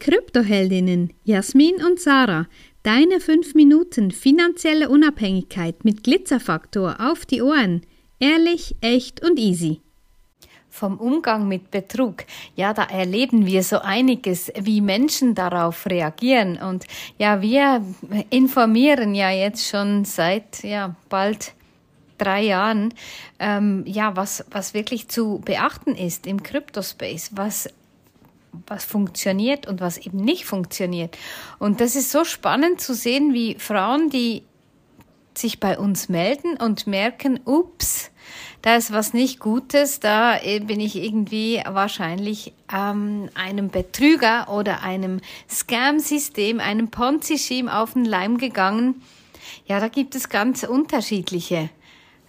Kryptoheldinnen Jasmin und Sarah. Deine 5 Minuten finanzielle Unabhängigkeit mit Glitzerfaktor auf die Ohren. Ehrlich, echt und easy. Vom Umgang mit Betrug. Ja, da erleben wir so einiges, wie Menschen darauf reagieren. Und ja, wir informieren ja jetzt schon seit ja bald drei Jahren, ähm, ja, was, was wirklich zu beachten ist im Cryptospace, was was funktioniert und was eben nicht funktioniert. Und das ist so spannend zu sehen, wie Frauen, die sich bei uns melden und merken, ups, da ist was nicht Gutes, da bin ich irgendwie wahrscheinlich ähm, einem Betrüger oder einem Scam-System, einem Ponzi-Scheme auf den Leim gegangen. Ja, da gibt es ganz unterschiedliche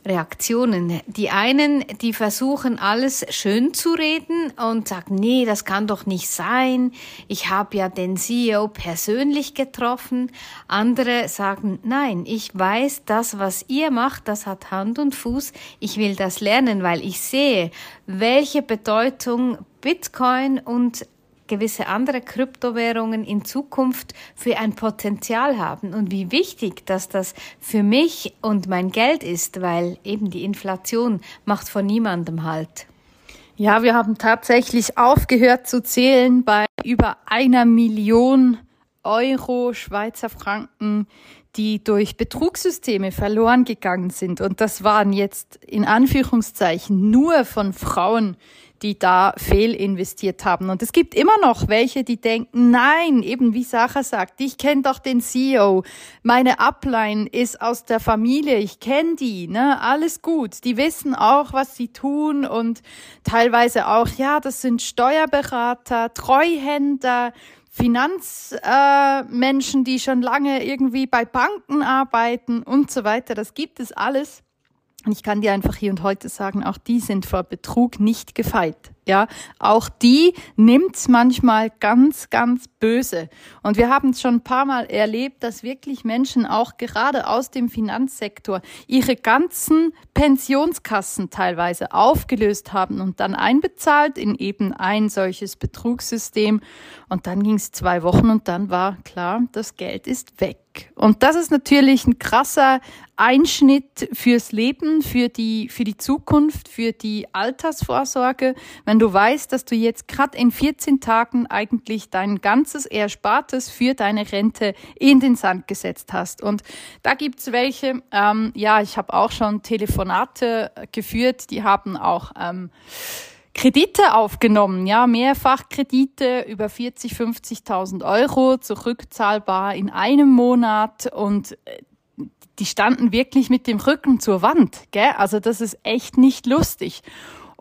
Reaktionen. Die einen, die versuchen alles schön zu reden und sagen, nee, das kann doch nicht sein. Ich habe ja den CEO persönlich getroffen. Andere sagen, nein, ich weiß, das, was ihr macht, das hat Hand und Fuß. Ich will das lernen, weil ich sehe, welche Bedeutung Bitcoin und gewisse andere Kryptowährungen in Zukunft für ein Potenzial haben und wie wichtig, dass das für mich und mein Geld ist, weil eben die Inflation macht von niemandem halt. Ja, wir haben tatsächlich aufgehört zu zählen bei über einer Million Euro, Schweizer Franken, die durch Betrugssysteme verloren gegangen sind. Und das waren jetzt in Anführungszeichen nur von Frauen, die da fehlinvestiert haben. Und es gibt immer noch welche, die denken, nein, eben wie Sacha sagt, ich kenne doch den CEO, meine Upline ist aus der Familie, ich kenne die, ne, alles gut. Die wissen auch, was sie tun und teilweise auch, ja, das sind Steuerberater, Treuhänder, Finanzmenschen, äh, die schon lange irgendwie bei Banken arbeiten und so weiter. Das gibt es alles. Und ich kann dir einfach hier und heute sagen, auch die sind vor Betrug nicht gefeit. Ja, auch die nimmt's manchmal ganz, ganz böse. Und wir haben es schon ein paar Mal erlebt, dass wirklich Menschen auch gerade aus dem Finanzsektor ihre ganzen Pensionskassen teilweise aufgelöst haben und dann einbezahlt in eben ein solches Betrugssystem. Und dann ging's zwei Wochen und dann war klar, das Geld ist weg. Und das ist natürlich ein krasser Einschnitt fürs Leben, für die, für die Zukunft, für die Altersvorsorge wenn du weißt, dass du jetzt gerade in 14 Tagen eigentlich dein ganzes Erspartes für deine Rente in den Sand gesetzt hast. Und da gibt's welche, ähm, ja, ich habe auch schon Telefonate geführt, die haben auch ähm, Kredite aufgenommen, ja, Mehrfachkredite über 40, 50.000 Euro, zurückzahlbar in einem Monat und äh, die standen wirklich mit dem Rücken zur Wand, gell? Also das ist echt nicht lustig.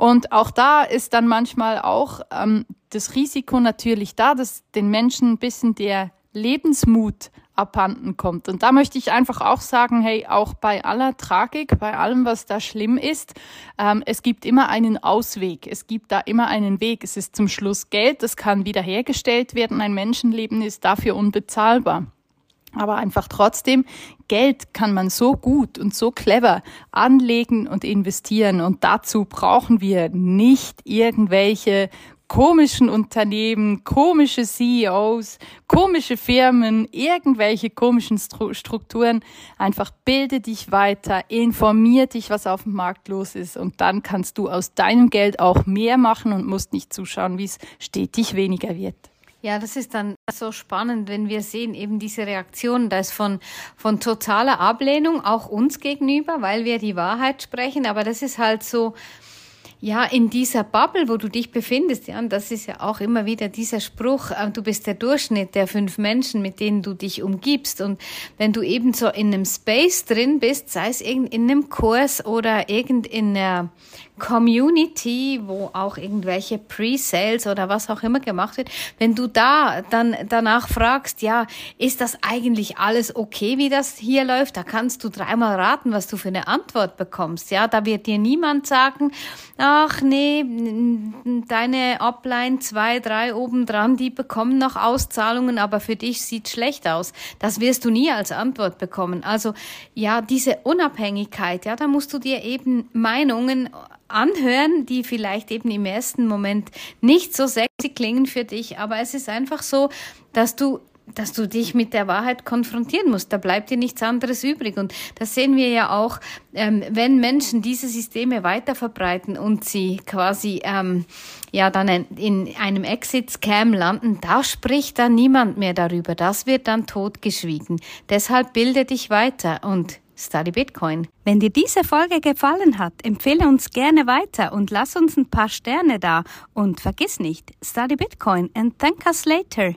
Und auch da ist dann manchmal auch ähm, das Risiko natürlich da, dass den Menschen ein bisschen der Lebensmut abhanden kommt. Und da möchte ich einfach auch sagen, hey, auch bei aller Tragik, bei allem, was da schlimm ist, ähm, es gibt immer einen Ausweg. Es gibt da immer einen Weg. Es ist zum Schluss Geld, das kann wiederhergestellt werden. Ein Menschenleben ist dafür unbezahlbar. Aber einfach trotzdem, Geld kann man so gut und so clever anlegen und investieren. Und dazu brauchen wir nicht irgendwelche komischen Unternehmen, komische CEOs, komische Firmen, irgendwelche komischen Strukturen. Einfach bilde dich weiter, informier dich, was auf dem Markt los ist und dann kannst du aus deinem Geld auch mehr machen und musst nicht zuschauen, wie es stetig weniger wird. Ja, das ist dann so spannend, wenn wir sehen eben diese Reaktion, da ist von, von totaler Ablehnung auch uns gegenüber, weil wir die Wahrheit sprechen, aber das ist halt so, ja, in dieser Bubble, wo du dich befindest, ja, und das ist ja auch immer wieder dieser Spruch, äh, du bist der Durchschnitt der fünf Menschen, mit denen du dich umgibst. Und wenn du eben so in einem Space drin bist, sei es in einem Kurs oder irgend in einer Community, wo auch irgendwelche Pre-Sales oder was auch immer gemacht wird, wenn du da dann danach fragst, ja, ist das eigentlich alles okay, wie das hier läuft? Da kannst du dreimal raten, was du für eine Antwort bekommst. Ja, da wird dir niemand sagen, ach nee, deine Upline zwei, drei obendran, die bekommen noch Auszahlungen, aber für dich sieht schlecht aus. Das wirst du nie als Antwort bekommen. Also ja, diese Unabhängigkeit, ja, da musst du dir eben Meinungen anhören, die vielleicht eben im ersten Moment nicht so sexy klingen für dich, aber es ist einfach so, dass du dass du dich mit der Wahrheit konfrontieren musst. Da bleibt dir nichts anderes übrig. Und das sehen wir ja auch, ähm, wenn Menschen diese Systeme weiter verbreiten und sie quasi ähm, ja dann in einem Exit-Scam landen, da spricht dann niemand mehr darüber. Das wird dann totgeschwiegen. Deshalb bilde dich weiter und Study Bitcoin. Wenn dir diese Folge gefallen hat, empfehle uns gerne weiter und lass uns ein paar Sterne da. Und vergiss nicht, Study Bitcoin and thank us later.